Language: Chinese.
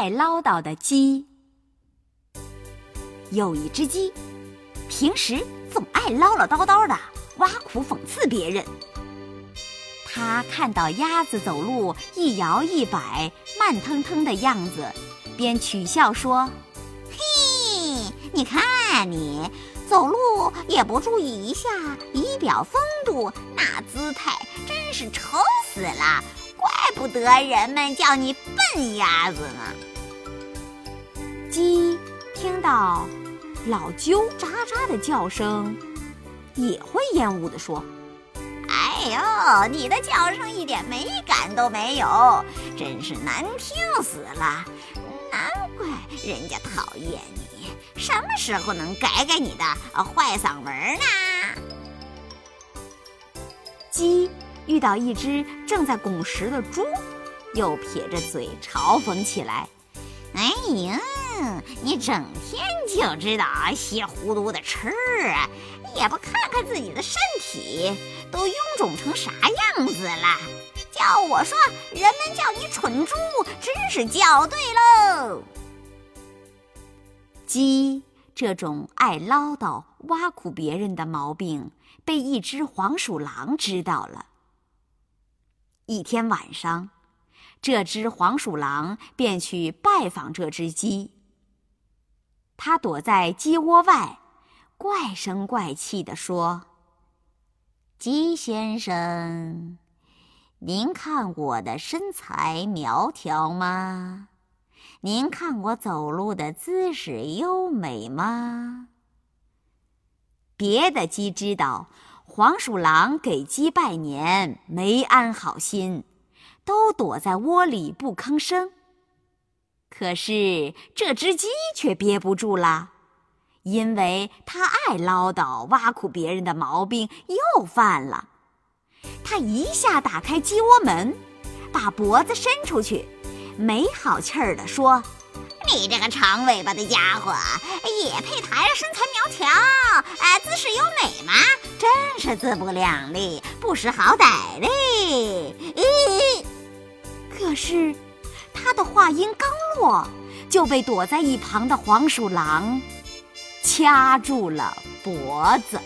爱唠叨的鸡。有一只鸡，平时总爱唠唠叨叨的，挖苦讽刺别人。他看到鸭子走路一摇一摆、慢腾腾的样子，便取笑说：“嘿，你看你走路也不注意一下仪表风度，那姿态真是丑死了！怪不得人们叫你笨鸭子呢。”到老鸠喳喳的叫声，也会厌恶地说。哎呦，你的叫声一点美感都没有，真是难听死了！难怪人家讨厌你，什么时候能改改你的坏嗓门呢？鸡遇到一只正在拱食的猪，又撇着嘴嘲讽起来：“哎呀，你整天就知道稀里糊涂的吃啊！”也不看看自己的身体，都臃肿成啥样子了？叫我说，人们叫你蠢猪，真是叫对喽。鸡这种爱唠叨、挖苦别人的毛病，被一只黄鼠狼知道了。一天晚上，这只黄鼠狼便去拜访这只鸡。它躲在鸡窝外。怪声怪气地说：“鸡先生，您看我的身材苗条吗？您看我走路的姿势优美吗？”别的鸡知道黄鼠狼给鸡拜年，没安好心，都躲在窝里不吭声。可是这只鸡却憋不住了。因为他爱唠叨、挖苦别人的毛病又犯了，他一下打开鸡窝门，把脖子伸出去，没好气儿地说：“你这个长尾巴的家伙，也配抬着身材苗条？哎，姿势优美吗？真是自不量力，不识好歹嘞！”咦，可是他的话音刚落，就被躲在一旁的黄鼠狼。掐住了脖子。